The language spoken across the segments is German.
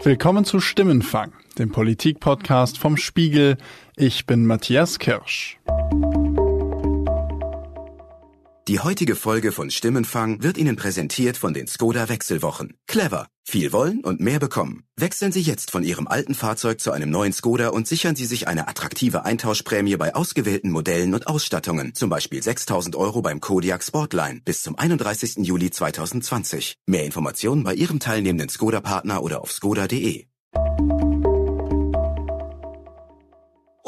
Willkommen zu Stimmenfang, dem Politik-Podcast vom Spiegel. Ich bin Matthias Kirsch. Die heutige Folge von Stimmenfang wird Ihnen präsentiert von den Skoda Wechselwochen. Clever. Viel wollen und mehr bekommen. Wechseln Sie jetzt von Ihrem alten Fahrzeug zu einem neuen Skoda und sichern Sie sich eine attraktive Eintauschprämie bei ausgewählten Modellen und Ausstattungen. Zum Beispiel 6000 Euro beim Kodiak Sportline bis zum 31. Juli 2020. Mehr Informationen bei Ihrem teilnehmenden Skoda-Partner oder auf skoda.de.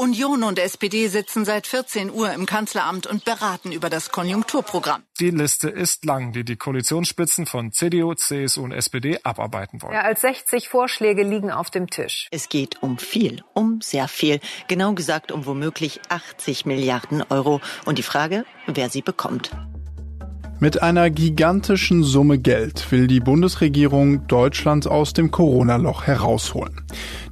Union und SPD sitzen seit 14 Uhr im Kanzleramt und beraten über das Konjunkturprogramm. Die Liste ist lang, die die Koalitionsspitzen von CDU, CSU und SPD abarbeiten wollen. Mehr als 60 Vorschläge liegen auf dem Tisch. Es geht um viel, um sehr viel. Genau gesagt um womöglich 80 Milliarden Euro. Und die Frage, wer sie bekommt. Mit einer gigantischen Summe Geld will die Bundesregierung Deutschland aus dem Corona-Loch herausholen.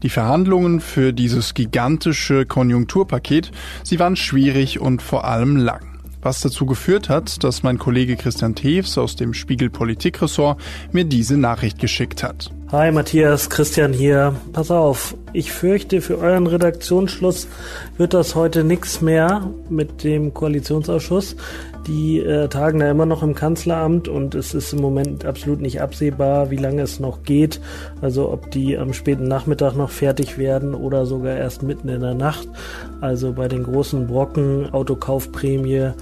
Die Verhandlungen für dieses gigantische Konjunkturpaket, sie waren schwierig und vor allem lang. Was dazu geführt hat, dass mein Kollege Christian Tews aus dem Spiegel Politikressort mir diese Nachricht geschickt hat. Hi Matthias, Christian hier. Pass auf, ich fürchte, für euren Redaktionsschluss wird das heute nichts mehr mit dem Koalitionsausschuss. Die äh, tagen da immer noch im Kanzleramt und es ist im Moment absolut nicht absehbar, wie lange es noch geht. Also ob die am späten Nachmittag noch fertig werden oder sogar erst mitten in der Nacht. Also bei den großen Brocken, Autokaufprämie,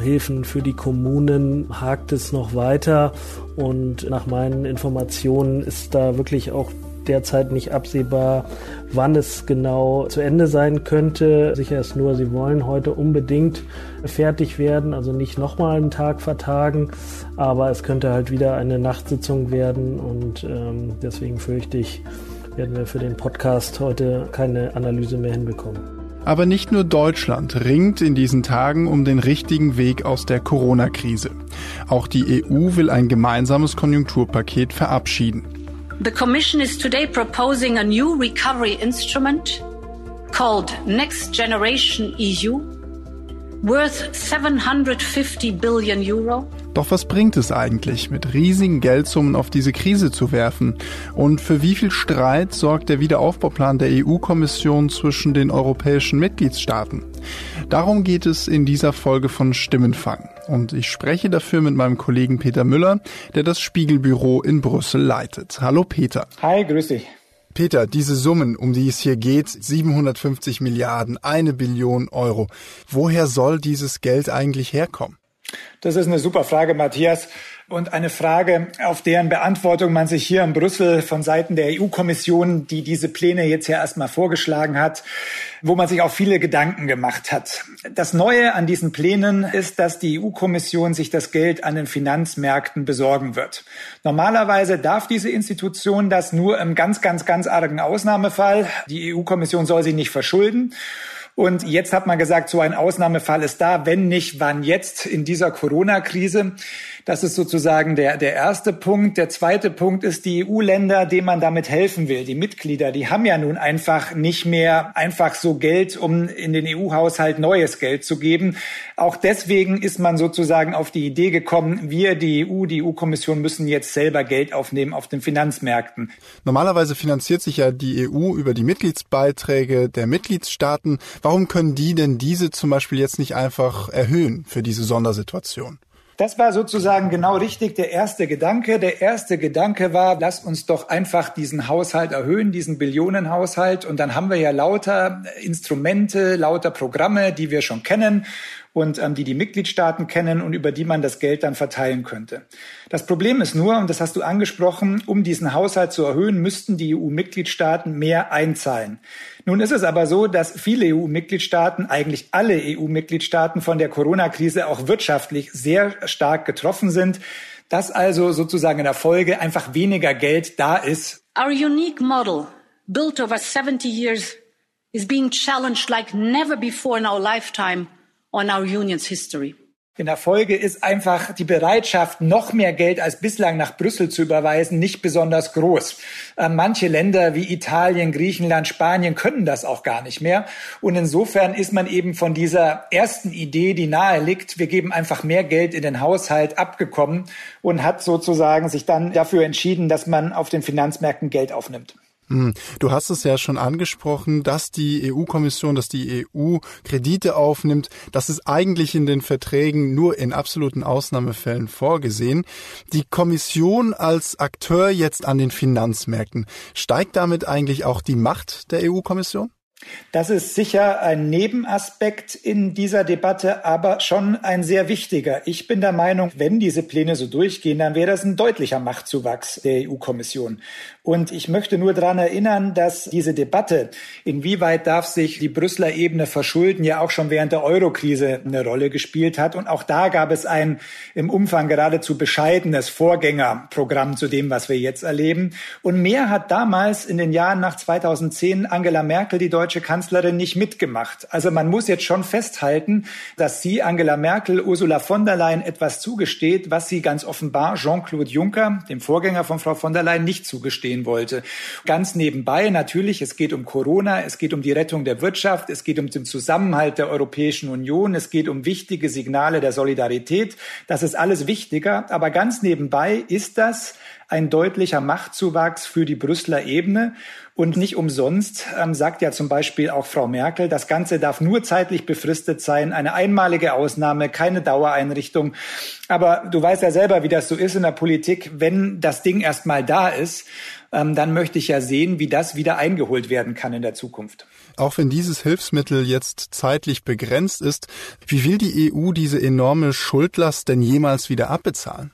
Hilfen für die Kommunen hakt es noch weiter und nach meinen Informationen ist da wirklich auch derzeit nicht absehbar, wann es genau zu Ende sein könnte. Sicher ist nur, sie wollen heute unbedingt fertig werden, also nicht nochmal einen Tag vertagen, aber es könnte halt wieder eine Nachtsitzung werden und ähm, deswegen fürchte ich, werden wir für den Podcast heute keine Analyse mehr hinbekommen. Aber nicht nur Deutschland ringt in diesen Tagen um den richtigen Weg aus der Corona-Krise. Auch die EU will ein gemeinsames Konjunkturpaket verabschieden. The Commission is today proposing a new recovery instrument called Next Generation EU, worth 750 billion euro. Doch was bringt es eigentlich, mit riesigen Geldsummen auf diese Krise zu werfen? Und für wie viel Streit sorgt der Wiederaufbauplan der EU-Kommission zwischen den europäischen Mitgliedstaaten? Darum geht es in dieser Folge von Stimmenfang. Und ich spreche dafür mit meinem Kollegen Peter Müller, der das Spiegelbüro in Brüssel leitet. Hallo Peter. Hi, grüß dich. Peter, diese Summen, um die es hier geht, 750 Milliarden, eine Billion Euro. Woher soll dieses Geld eigentlich herkommen? Das ist eine super Frage, Matthias und eine Frage, auf deren Beantwortung man sich hier in Brüssel von Seiten der EU-Kommission, die diese Pläne jetzt ja erstmal vorgeschlagen hat, wo man sich auch viele Gedanken gemacht hat. Das Neue an diesen Plänen ist, dass die EU-Kommission sich das Geld an den Finanzmärkten besorgen wird. Normalerweise darf diese Institution das nur im ganz, ganz, ganz argen Ausnahmefall. Die EU-Kommission soll sie nicht verschulden. Und jetzt hat man gesagt, so ein Ausnahmefall ist da, wenn nicht, wann jetzt in dieser Corona-Krise. Das ist sozusagen der, der erste Punkt. Der zweite Punkt ist die EU-Länder, denen man damit helfen will. Die Mitglieder, die haben ja nun einfach nicht mehr einfach so Geld, um in den EU-Haushalt neues Geld zu geben. Auch deswegen ist man sozusagen auf die Idee gekommen, wir, die EU, die EU-Kommission müssen jetzt selber Geld aufnehmen auf den Finanzmärkten. Normalerweise finanziert sich ja die EU über die Mitgliedsbeiträge der Mitgliedstaaten. Warum können die denn diese zum Beispiel jetzt nicht einfach erhöhen für diese Sondersituation? Das war sozusagen genau richtig der erste Gedanke. Der erste Gedanke war, lass uns doch einfach diesen Haushalt erhöhen, diesen Billionenhaushalt. Und dann haben wir ja lauter Instrumente, lauter Programme, die wir schon kennen und ähm, die die Mitgliedstaaten kennen und über die man das Geld dann verteilen könnte. Das Problem ist nur, und das hast du angesprochen, um diesen Haushalt zu erhöhen, müssten die EU-Mitgliedstaaten mehr einzahlen. Nun ist es aber so, dass viele EU-Mitgliedstaaten, eigentlich alle EU-Mitgliedstaaten von der Corona-Krise auch wirtschaftlich sehr stark getroffen sind, dass also sozusagen in der Folge einfach weniger Geld da ist. Our unique model, built over 70 years, is being challenged like never before in our lifetime on our union's history. In der Folge ist einfach die Bereitschaft, noch mehr Geld als bislang nach Brüssel zu überweisen, nicht besonders groß. Äh, manche Länder wie Italien, Griechenland, Spanien können das auch gar nicht mehr. Und insofern ist man eben von dieser ersten Idee, die nahe liegt, wir geben einfach mehr Geld in den Haushalt, abgekommen und hat sozusagen sich dann dafür entschieden, dass man auf den Finanzmärkten Geld aufnimmt. Hm, du hast es ja schon angesprochen, dass die EU-Kommission, dass die EU Kredite aufnimmt. Das ist eigentlich in den Verträgen nur in absoluten Ausnahmefällen vorgesehen. Die Kommission als Akteur jetzt an den Finanzmärkten, steigt damit eigentlich auch die Macht der EU-Kommission? Das ist sicher ein Nebenaspekt in dieser Debatte, aber schon ein sehr wichtiger. Ich bin der Meinung, wenn diese Pläne so durchgehen, dann wäre das ein deutlicher Machtzuwachs der EU-Kommission. Und ich möchte nur daran erinnern, dass diese Debatte, inwieweit darf sich die Brüsseler Ebene verschulden, ja auch schon während der Eurokrise eine Rolle gespielt hat. Und auch da gab es ein im Umfang geradezu bescheidenes Vorgängerprogramm zu dem, was wir jetzt erleben. Und mehr hat damals in den Jahren nach 2010 Angela Merkel, die deutsche Kanzlerin nicht mitgemacht. Also man muss jetzt schon festhalten, dass sie Angela Merkel, Ursula von der Leyen etwas zugesteht, was sie ganz offenbar Jean-Claude Juncker, dem Vorgänger von Frau von der Leyen, nicht zugestehen wollte. Ganz nebenbei natürlich, es geht um Corona, es geht um die Rettung der Wirtschaft, es geht um den Zusammenhalt der Europäischen Union, es geht um wichtige Signale der Solidarität. Das ist alles wichtiger. Aber ganz nebenbei ist das ein deutlicher Machtzuwachs für die Brüsseler Ebene. Und nicht umsonst ähm, sagt ja zum Beispiel auch Frau Merkel, das Ganze darf nur zeitlich befristet sein, eine einmalige Ausnahme, keine Dauereinrichtung. Aber du weißt ja selber, wie das so ist in der Politik. Wenn das Ding erstmal da ist, ähm, dann möchte ich ja sehen, wie das wieder eingeholt werden kann in der Zukunft. Auch wenn dieses Hilfsmittel jetzt zeitlich begrenzt ist, wie will die EU diese enorme Schuldlast denn jemals wieder abbezahlen?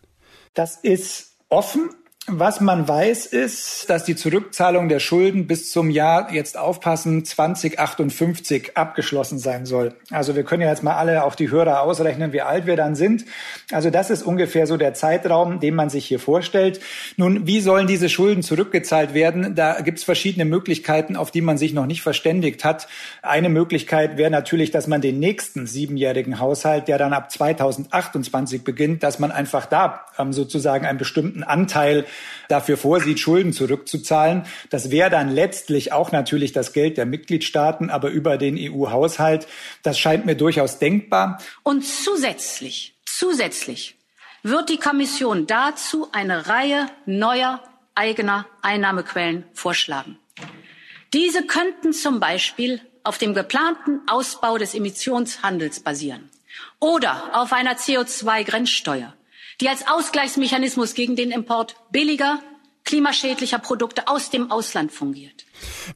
Das ist offen was man weiß, ist, dass die Zurückzahlung der Schulden bis zum Jahr, jetzt aufpassen, 2058 abgeschlossen sein soll. Also wir können ja jetzt mal alle auf die Hörer ausrechnen, wie alt wir dann sind. Also das ist ungefähr so der Zeitraum, den man sich hier vorstellt. Nun, wie sollen diese Schulden zurückgezahlt werden? Da gibt es verschiedene Möglichkeiten, auf die man sich noch nicht verständigt hat. Eine Möglichkeit wäre natürlich, dass man den nächsten siebenjährigen Haushalt, der dann ab 2028 beginnt, dass man einfach da ähm, sozusagen einen bestimmten Anteil dafür vorsieht, Schulden zurückzuzahlen. Das wäre dann letztlich auch natürlich das Geld der Mitgliedstaaten, aber über den EU-Haushalt. Das scheint mir durchaus denkbar. Und zusätzlich, zusätzlich wird die Kommission dazu eine Reihe neuer eigener Einnahmequellen vorschlagen. Diese könnten zum Beispiel auf dem geplanten Ausbau des Emissionshandels basieren oder auf einer CO2-Grenzsteuer die als Ausgleichsmechanismus gegen den Import billiger, klimaschädlicher Produkte aus dem Ausland fungiert.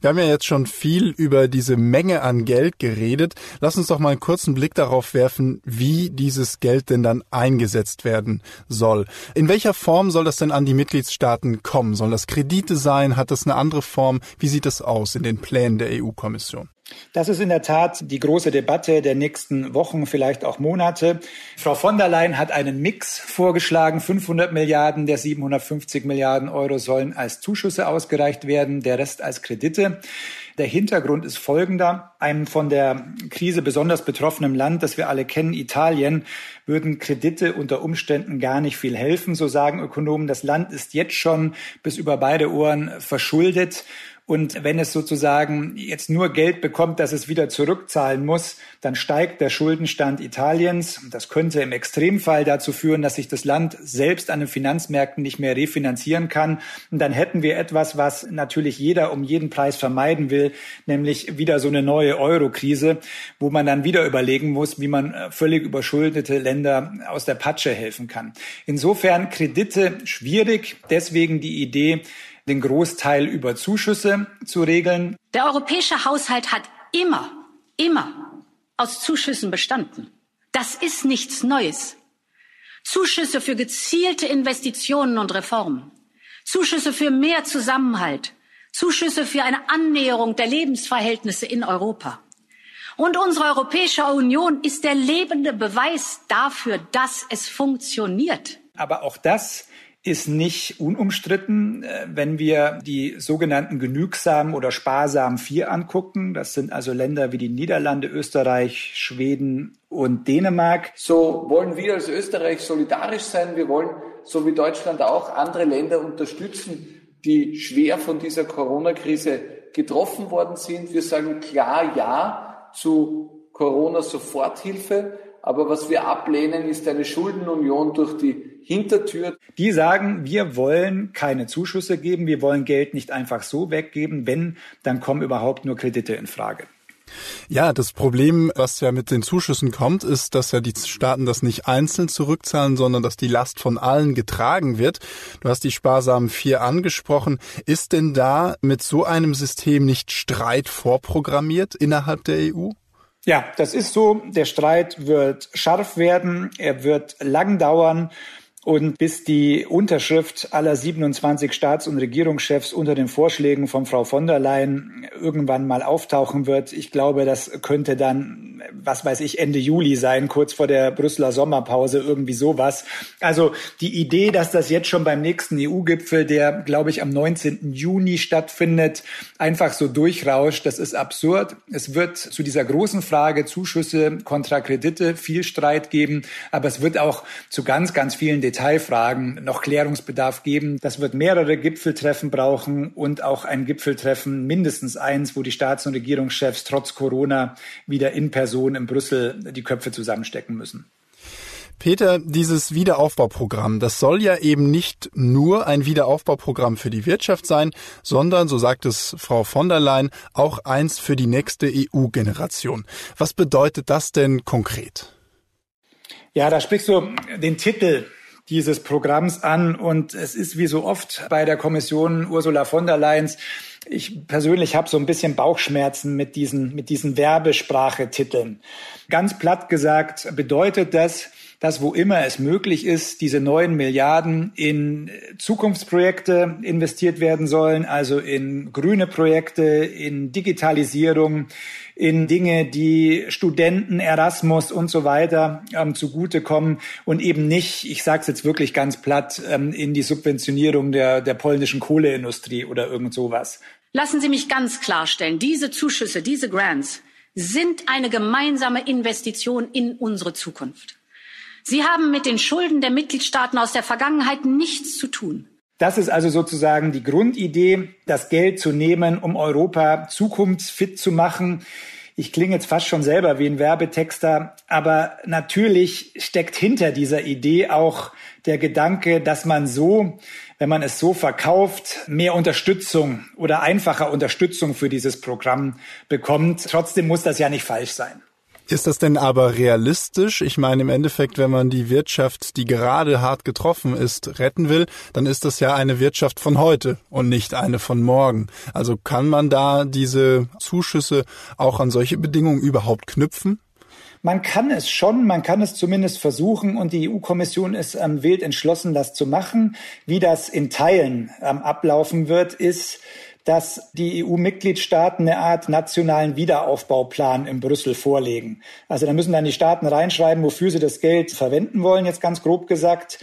Wir haben ja jetzt schon viel über diese Menge an Geld geredet. Lass uns doch mal einen kurzen Blick darauf werfen, wie dieses Geld denn dann eingesetzt werden soll. In welcher Form soll das denn an die Mitgliedstaaten kommen? Soll das Kredite sein? Hat das eine andere Form? Wie sieht das aus in den Plänen der EU-Kommission? Das ist in der Tat die große Debatte der nächsten Wochen, vielleicht auch Monate. Frau von der Leyen hat einen Mix vorgeschlagen. 500 Milliarden der 750 Milliarden Euro sollen als Zuschüsse ausgereicht werden, der Rest als Kredite. Der Hintergrund ist folgender. Einem von der Krise besonders betroffenen Land, das wir alle kennen, Italien, würden Kredite unter Umständen gar nicht viel helfen. So sagen Ökonomen, das Land ist jetzt schon bis über beide Ohren verschuldet. Und wenn es sozusagen jetzt nur Geld bekommt, das es wieder zurückzahlen muss, dann steigt der Schuldenstand Italiens. Das könnte im Extremfall dazu führen, dass sich das Land selbst an den Finanzmärkten nicht mehr refinanzieren kann. Und dann hätten wir etwas, was natürlich jeder um jeden Preis vermeiden will, nämlich wieder so eine neue Euro-Krise, wo man dann wieder überlegen muss, wie man äh, völlig überschuldete Länder aus der Patsche helfen kann. Insofern Kredite schwierig. Deswegen die Idee, den Großteil über Zuschüsse zu regeln. Der europäische Haushalt hat immer, immer aus Zuschüssen bestanden. Das ist nichts Neues. Zuschüsse für gezielte Investitionen und Reformen, Zuschüsse für mehr Zusammenhalt, Zuschüsse für eine Annäherung der Lebensverhältnisse in Europa. Und unsere Europäische Union ist der lebende Beweis dafür, dass es funktioniert. Aber auch das ist nicht unumstritten, äh, wenn wir die sogenannten genügsamen oder sparsamen Vier angucken. Das sind also Länder wie die Niederlande, Österreich, Schweden und Dänemark. So wollen wir als Österreich solidarisch sein. Wir wollen, so wie Deutschland auch, andere Länder unterstützen, die schwer von dieser Corona-Krise getroffen worden sind. Wir sagen klar Ja zu Corona-Soforthilfe Aber was wir ablehnen, ist eine Schuldenunion durch die Hintertür. Die sagen, wir wollen keine Zuschüsse geben, wir wollen Geld nicht einfach so weggeben. Wenn, dann kommen überhaupt nur Kredite in Frage. Ja, das Problem, was ja mit den Zuschüssen kommt, ist, dass ja die Staaten das nicht einzeln zurückzahlen, sondern dass die Last von allen getragen wird. Du hast die sparsamen vier angesprochen. Ist denn da mit so einem System nicht Streit vorprogrammiert innerhalb der EU? Ja, das ist so. Der Streit wird scharf werden, er wird lang dauern. Und bis die Unterschrift aller 27 Staats- und Regierungschefs unter den Vorschlägen von Frau von der Leyen irgendwann mal auftauchen wird, ich glaube, das könnte dann, was weiß ich, Ende Juli sein, kurz vor der Brüsseler Sommerpause, irgendwie sowas. Also die Idee, dass das jetzt schon beim nächsten EU-Gipfel, der, glaube ich, am 19. Juni stattfindet, einfach so durchrauscht, das ist absurd. Es wird zu dieser großen Frage Zuschüsse kontra Kredite viel Streit geben, aber es wird auch zu ganz, ganz vielen Detailfragen noch Klärungsbedarf geben. Das wird mehrere Gipfeltreffen brauchen und auch ein Gipfeltreffen, mindestens eins, wo die Staats- und Regierungschefs trotz Corona wieder in Person in Brüssel die Köpfe zusammenstecken müssen. Peter, dieses Wiederaufbauprogramm, das soll ja eben nicht nur ein Wiederaufbauprogramm für die Wirtschaft sein, sondern, so sagt es Frau von der Leyen, auch eins für die nächste EU-Generation. Was bedeutet das denn konkret? Ja, da sprichst du den Titel dieses Programms an. Und es ist wie so oft bei der Kommission Ursula von der Leyen. Ich persönlich habe so ein bisschen Bauchschmerzen mit diesen, mit diesen Werbesprachetiteln. Ganz platt gesagt bedeutet das, dass wo immer es möglich ist, diese neuen Milliarden in Zukunftsprojekte investiert werden sollen, also in grüne Projekte, in Digitalisierung, in Dinge, die Studenten, Erasmus und so weiter ähm, zugutekommen und eben nicht, ich sage es jetzt wirklich ganz platt, ähm, in die Subventionierung der, der polnischen Kohleindustrie oder irgend sowas. Lassen Sie mich ganz klarstellen, diese Zuschüsse, diese Grants sind eine gemeinsame Investition in unsere Zukunft. Sie haben mit den Schulden der Mitgliedstaaten aus der Vergangenheit nichts zu tun. Das ist also sozusagen die Grundidee, das Geld zu nehmen, um Europa zukunftsfit zu machen. Ich klinge jetzt fast schon selber wie ein Werbetexter, aber natürlich steckt hinter dieser Idee auch der Gedanke, dass man so, wenn man es so verkauft, mehr Unterstützung oder einfacher Unterstützung für dieses Programm bekommt. Trotzdem muss das ja nicht falsch sein. Ist das denn aber realistisch? Ich meine, im Endeffekt, wenn man die Wirtschaft, die gerade hart getroffen ist, retten will, dann ist das ja eine Wirtschaft von heute und nicht eine von morgen. Also kann man da diese Zuschüsse auch an solche Bedingungen überhaupt knüpfen? Man kann es schon, man kann es zumindest versuchen und die EU-Kommission ist ähm, wild entschlossen, das zu machen. Wie das in Teilen ähm, ablaufen wird, ist, dass die EU-Mitgliedstaaten eine Art nationalen Wiederaufbauplan in Brüssel vorlegen. Also da müssen dann die Staaten reinschreiben, wofür sie das Geld verwenden wollen, jetzt ganz grob gesagt.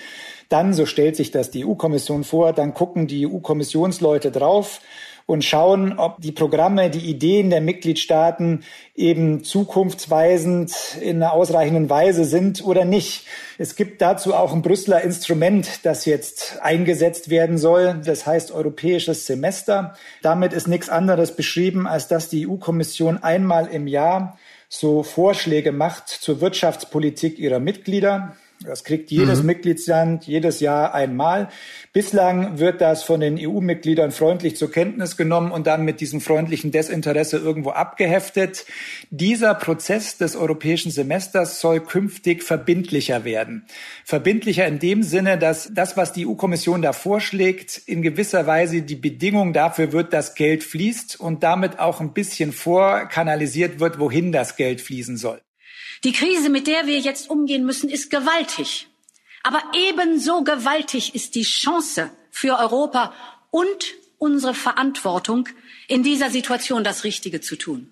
Dann, so stellt sich das die EU-Kommission vor, dann gucken die EU-Kommissionsleute drauf und schauen, ob die Programme, die Ideen der Mitgliedstaaten eben zukunftsweisend in einer ausreichenden Weise sind oder nicht. Es gibt dazu auch ein Brüsseler Instrument, das jetzt eingesetzt werden soll. Das heißt europäisches Semester. Damit ist nichts anderes beschrieben, als dass die EU-Kommission einmal im Jahr so Vorschläge macht zur Wirtschaftspolitik ihrer Mitglieder. Das kriegt jedes mhm. Mitgliedsland jedes Jahr einmal. Bislang wird das von den EU-Mitgliedern freundlich zur Kenntnis genommen und dann mit diesem freundlichen Desinteresse irgendwo abgeheftet. Dieser Prozess des europäischen Semesters soll künftig verbindlicher werden. Verbindlicher in dem Sinne, dass das, was die EU-Kommission da vorschlägt, in gewisser Weise die Bedingung dafür wird, dass Geld fließt und damit auch ein bisschen vorkanalisiert wird, wohin das Geld fließen soll. Die Krise, mit der wir jetzt umgehen müssen, ist gewaltig. Aber ebenso gewaltig ist die Chance für Europa und unsere Verantwortung, in dieser Situation das Richtige zu tun.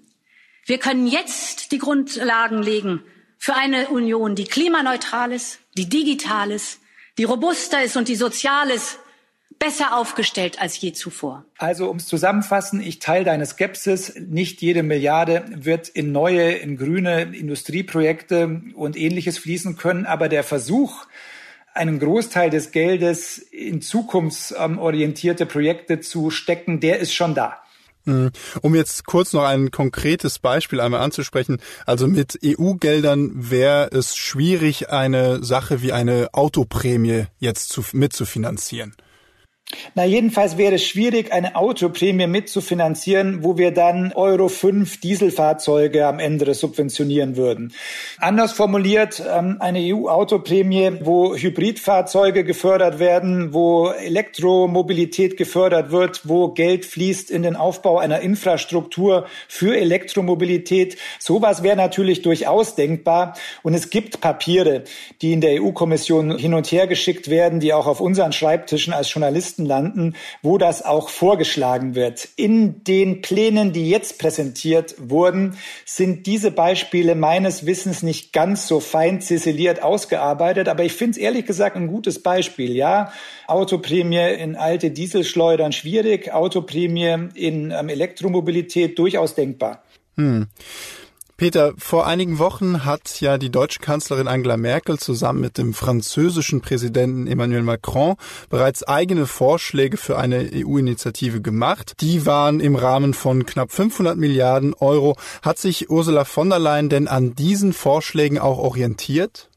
Wir können jetzt die Grundlagen legen für eine Union, die klimaneutral ist, die digital ist, die robuster ist und die sozial ist, besser aufgestellt als je zuvor. Also ums Zusammenfassen, ich teile deine Skepsis. Nicht jede Milliarde wird in neue, in grüne Industrieprojekte und ähnliches fließen können, aber der Versuch, einen Großteil des Geldes in zukunftsorientierte Projekte zu stecken, der ist schon da. Mhm. Um jetzt kurz noch ein konkretes Beispiel einmal anzusprechen. Also mit EU-Geldern wäre es schwierig, eine Sache wie eine Autoprämie jetzt zu, mitzufinanzieren. Na, jedenfalls wäre es schwierig, eine Autoprämie mitzufinanzieren, wo wir dann Euro 5 Dieselfahrzeuge am Ende subventionieren würden. Anders formuliert, ähm, eine EU-Autoprämie, wo Hybridfahrzeuge gefördert werden, wo Elektromobilität gefördert wird, wo Geld fließt in den Aufbau einer Infrastruktur für Elektromobilität. Sowas wäre natürlich durchaus denkbar. Und es gibt Papiere, die in der EU-Kommission hin und her geschickt werden, die auch auf unseren Schreibtischen als Journalisten Listen landen, wo das auch vorgeschlagen wird. In den Plänen, die jetzt präsentiert wurden, sind diese Beispiele meines Wissens nicht ganz so fein ziseliert ausgearbeitet, aber ich finde es ehrlich gesagt ein gutes Beispiel. Ja, Autoprämie in alte Dieselschleudern schwierig, Autoprämie in ähm, Elektromobilität durchaus denkbar. Hm. Peter, vor einigen Wochen hat ja die deutsche Kanzlerin Angela Merkel zusammen mit dem französischen Präsidenten Emmanuel Macron bereits eigene Vorschläge für eine EU-Initiative gemacht. Die waren im Rahmen von knapp 500 Milliarden Euro. Hat sich Ursula von der Leyen denn an diesen Vorschlägen auch orientiert?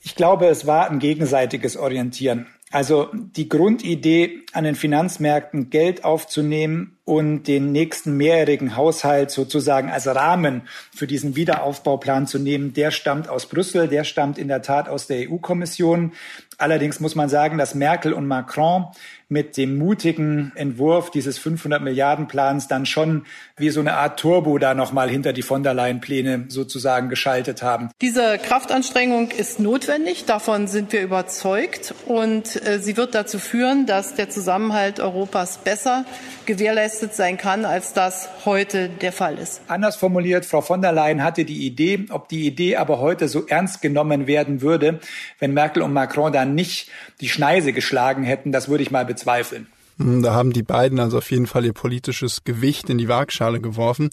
Ich glaube, es war ein gegenseitiges Orientieren. Also die Grundidee, an den Finanzmärkten Geld aufzunehmen und den nächsten mehrjährigen Haushalt sozusagen als Rahmen für diesen Wiederaufbauplan zu nehmen, der stammt aus Brüssel, der stammt in der Tat aus der EU-Kommission. Allerdings muss man sagen, dass Merkel und Macron mit dem mutigen Entwurf dieses 500 Milliarden Plans dann schon wie so eine Art Turbo da nochmal hinter die von der Leyen Pläne sozusagen geschaltet haben. Diese Kraftanstrengung ist notwendig. Davon sind wir überzeugt. Und äh, sie wird dazu führen, dass der Zusammenhalt Europas besser gewährleistet sein kann, als das heute der Fall ist. Anders formuliert, Frau von der Leyen hatte die Idee, ob die Idee aber heute so ernst genommen werden würde, wenn Merkel und Macron da nicht die Schneise geschlagen hätten, das würde ich mal bezweifeln. Hm, da haben die beiden also auf jeden Fall ihr politisches Gewicht in die Waagschale geworfen.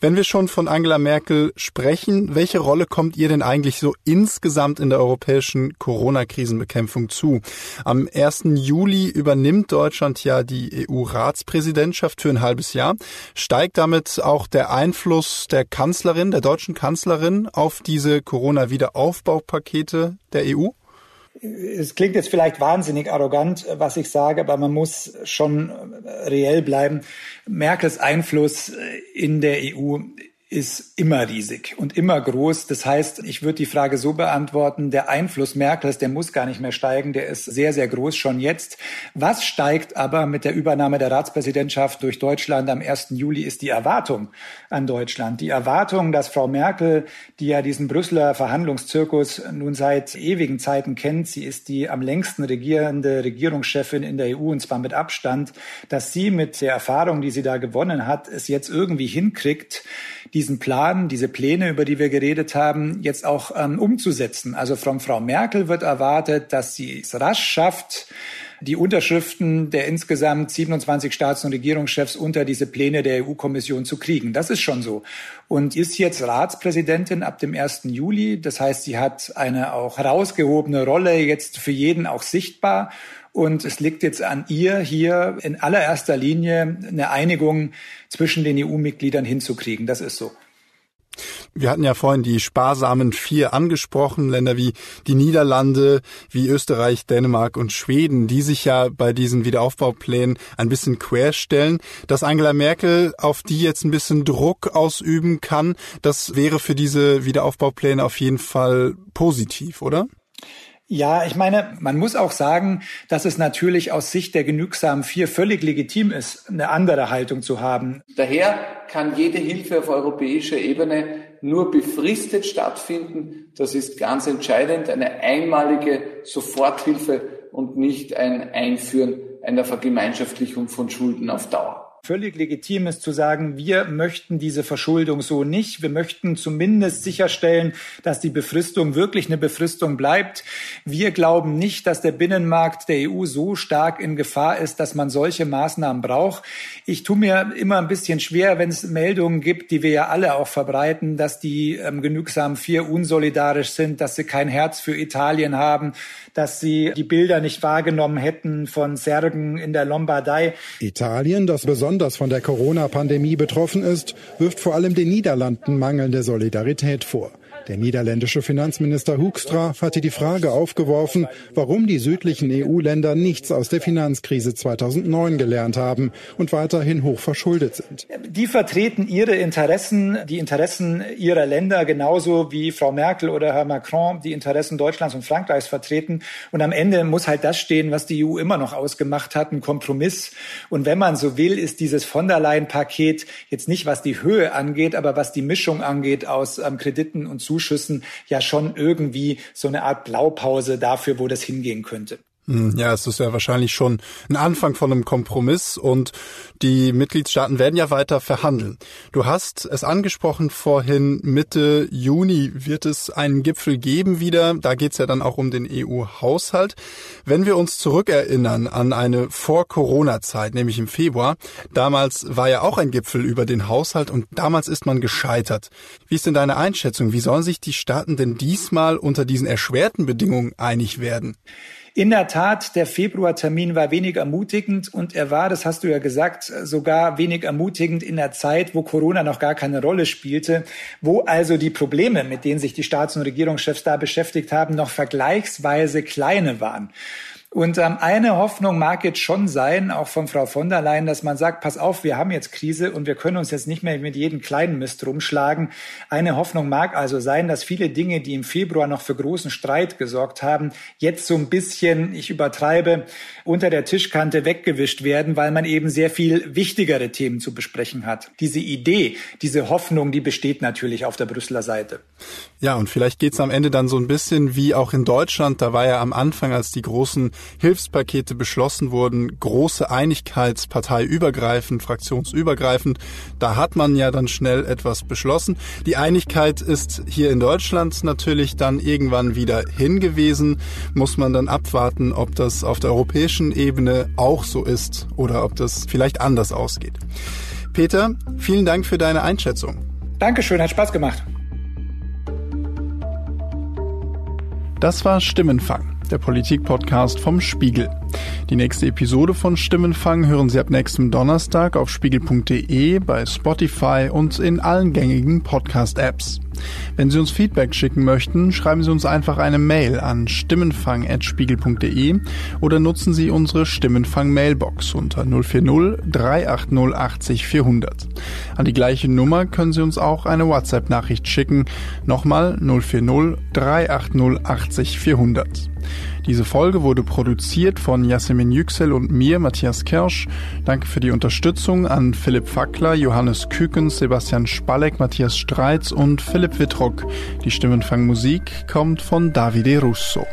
Wenn wir schon von Angela Merkel sprechen, welche Rolle kommt ihr denn eigentlich so insgesamt in der europäischen Corona-Krisenbekämpfung zu? Am 1. Juli übernimmt Deutschland ja die EU-Ratspräsidentschaft für ein halbes Jahr. Steigt damit auch der Einfluss der Kanzlerin, der deutschen Kanzlerin auf diese Corona-Wiederaufbaupakete der EU? Es klingt jetzt vielleicht wahnsinnig arrogant, was ich sage, aber man muss schon reell bleiben. Merkels Einfluss in der EU ist immer riesig und immer groß. Das heißt, ich würde die Frage so beantworten, der Einfluss Merkels, der muss gar nicht mehr steigen, der ist sehr, sehr groß schon jetzt. Was steigt aber mit der Übernahme der Ratspräsidentschaft durch Deutschland am 1. Juli, ist die Erwartung an Deutschland. Die Erwartung, dass Frau Merkel, die ja diesen Brüsseler Verhandlungszirkus nun seit ewigen Zeiten kennt, sie ist die am längsten regierende Regierungschefin in der EU und zwar mit Abstand, dass sie mit der Erfahrung, die sie da gewonnen hat, es jetzt irgendwie hinkriegt, diesen Plan, diese Pläne, über die wir geredet haben, jetzt auch ähm, umzusetzen. Also von Frau Merkel wird erwartet, dass sie es rasch schafft, die Unterschriften der insgesamt 27 Staats- und Regierungschefs unter diese Pläne der EU-Kommission zu kriegen. Das ist schon so. Und ist jetzt Ratspräsidentin ab dem 1. Juli. Das heißt, sie hat eine auch herausgehobene Rolle, jetzt für jeden auch sichtbar. Und es liegt jetzt an ihr, hier in allererster Linie eine Einigung zwischen den EU-Mitgliedern hinzukriegen. Das ist so. Wir hatten ja vorhin die sparsamen vier angesprochen, Länder wie die Niederlande, wie Österreich, Dänemark und Schweden, die sich ja bei diesen Wiederaufbauplänen ein bisschen querstellen. Dass Angela Merkel auf die jetzt ein bisschen Druck ausüben kann, das wäre für diese Wiederaufbaupläne auf jeden Fall positiv, oder? Ja, ich meine, man muss auch sagen, dass es natürlich aus Sicht der genügsamen vier völlig legitim ist, eine andere Haltung zu haben. Daher kann jede Hilfe auf europäischer Ebene nur befristet stattfinden. Das ist ganz entscheidend, eine einmalige Soforthilfe und nicht ein Einführen einer Vergemeinschaftlichung von Schulden auf Dauer völlig legitim ist zu sagen, wir möchten diese Verschuldung so nicht. Wir möchten zumindest sicherstellen, dass die Befristung wirklich eine Befristung bleibt. Wir glauben nicht, dass der Binnenmarkt der EU so stark in Gefahr ist, dass man solche Maßnahmen braucht. Ich tue mir immer ein bisschen schwer, wenn es Meldungen gibt, die wir ja alle auch verbreiten, dass die ähm, genügsam vier unsolidarisch sind, dass sie kein Herz für Italien haben, dass sie die Bilder nicht wahrgenommen hätten von Särgen in der Lombardei. Italien, das besonders besonders von der Corona-Pandemie betroffen ist, wirft vor allem den Niederlanden mangelnde Solidarität vor. Der niederländische Finanzminister Hoekstra hatte die Frage aufgeworfen, warum die südlichen EU-Länder nichts aus der Finanzkrise 2009 gelernt haben und weiterhin hoch verschuldet sind. Die vertreten ihre Interessen, die Interessen ihrer Länder genauso wie Frau Merkel oder Herr Macron die Interessen Deutschlands und Frankreichs vertreten. Und am Ende muss halt das stehen, was die EU immer noch ausgemacht hat, ein Kompromiss. Und wenn man so will, ist dieses von der Leyen-Paket jetzt nicht, was die Höhe angeht, aber was die Mischung angeht aus ähm, Krediten und Zuschüssen Zuschüssen ja schon irgendwie so eine Art Blaupause dafür, wo das hingehen könnte. Hm, ja, es ist ja wahrscheinlich schon ein Anfang von einem Kompromiss und die Mitgliedstaaten werden ja weiter verhandeln. Du hast es angesprochen vorhin, Mitte Juni wird es einen Gipfel geben wieder. Da geht es ja dann auch um den EU-Haushalt. Wenn wir uns zurückerinnern an eine Vor-Corona-Zeit, nämlich im Februar, damals war ja auch ein Gipfel über den Haushalt und damals ist man gescheitert. Wie ist denn deine Einschätzung? Wie sollen sich die Staaten denn diesmal unter diesen erschwerten Bedingungen einig werden? In der Tat, der Februartermin war wenig ermutigend und er war, das hast du ja gesagt, sogar wenig ermutigend in der Zeit, wo Corona noch gar keine Rolle spielte, wo also die Probleme, mit denen sich die Staats- und Regierungschefs da beschäftigt haben, noch vergleichsweise kleine waren. Und ähm, eine Hoffnung mag jetzt schon sein, auch von Frau von der Leyen, dass man sagt, pass auf, wir haben jetzt Krise und wir können uns jetzt nicht mehr mit jedem kleinen Mist rumschlagen. Eine Hoffnung mag also sein, dass viele Dinge, die im Februar noch für großen Streit gesorgt haben, jetzt so ein bisschen, ich übertreibe, unter der Tischkante weggewischt werden, weil man eben sehr viel wichtigere Themen zu besprechen hat. Diese Idee, diese Hoffnung, die besteht natürlich auf der Brüsseler Seite. Ja, und vielleicht geht's am Ende dann so ein bisschen wie auch in Deutschland. Da war ja am Anfang, als die großen Hilfspakete beschlossen wurden, große Einigkeit, parteiübergreifend, fraktionsübergreifend. Da hat man ja dann schnell etwas beschlossen. Die Einigkeit ist hier in Deutschland natürlich dann irgendwann wieder hingewiesen. Muss man dann abwarten, ob das auf der europäischen Ebene auch so ist oder ob das vielleicht anders ausgeht. Peter, vielen Dank für deine Einschätzung. Dankeschön, hat Spaß gemacht. Das war Stimmenfang der Politik-Podcast vom Spiegel. Die nächste Episode von Stimmenfang hören Sie ab nächstem Donnerstag auf spiegel.de, bei Spotify und in allen gängigen Podcast-Apps. Wenn Sie uns Feedback schicken möchten, schreiben Sie uns einfach eine Mail an stimmenfang.spiegel.de oder nutzen Sie unsere Stimmenfang-Mailbox unter 040 380 80 400. An die gleiche Nummer können Sie uns auch eine WhatsApp-Nachricht schicken. Nochmal 040 380 80 400. Diese Folge wurde produziert von Yasemin Yüksel und mir, Matthias Kirsch. Danke für die Unterstützung an Philipp Fackler, Johannes Kükens, Sebastian Spalleck, Matthias Streitz und Philipp Wittrock. Die Stimmenfangmusik kommt von Davide Russo.